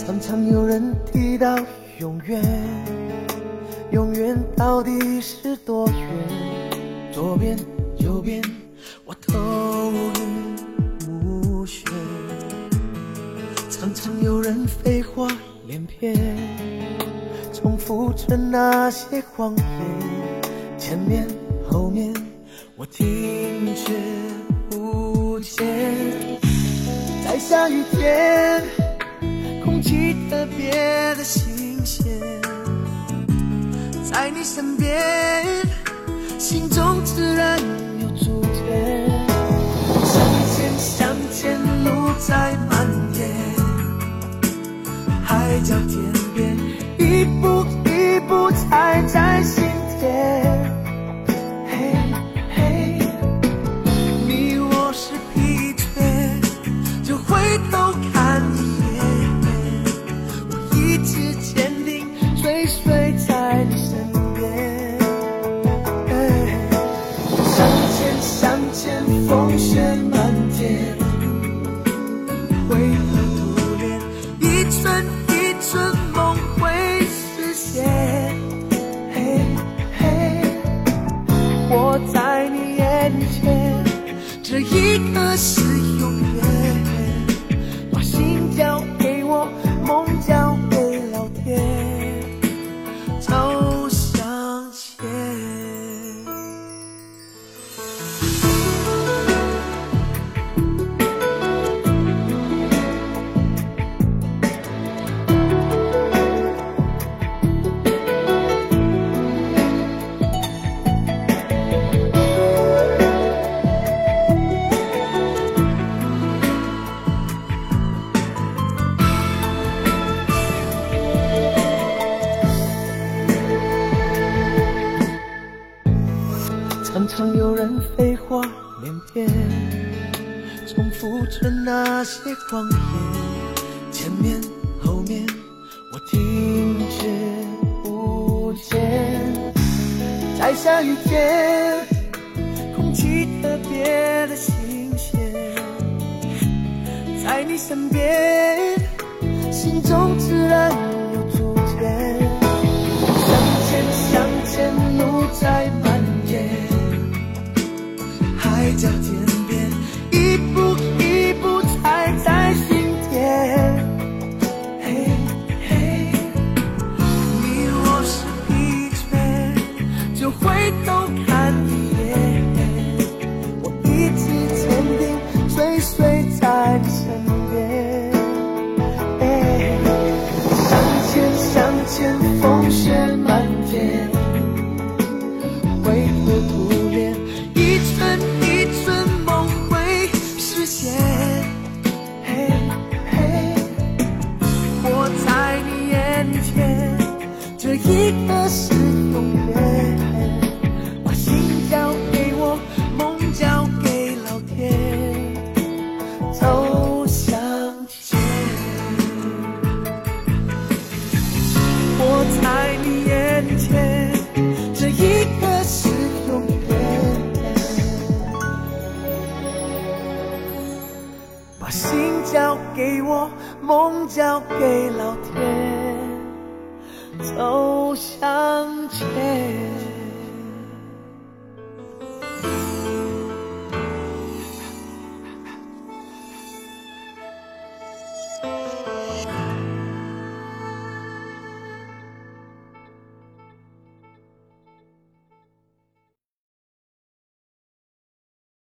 常常有人提到永远，永远到底是多远？左边右边，我头晕目眩。常常有人废话连篇，重复着那些谎言，前面后面我听却不见。在下雨天，的新鲜，在你身边，心中自然有主见。向前向前，路在蔓延，海角雪漫天，灰头土脸，一寸一寸梦会实现。嘿嘿，我在你眼前，这一刻是常有人废话连篇，重复着那些谎言，前面后面我听却不见。在下雨天，空气特别的新鲜，在你身边，心中自然看一眼，我一直坚定追随在你身边。哎向前向前，风雪漫天，灰头土脸，一寸一寸梦会实现。嘿嘿，我在你眼前，这一刻给我，梦交给老天，走向前。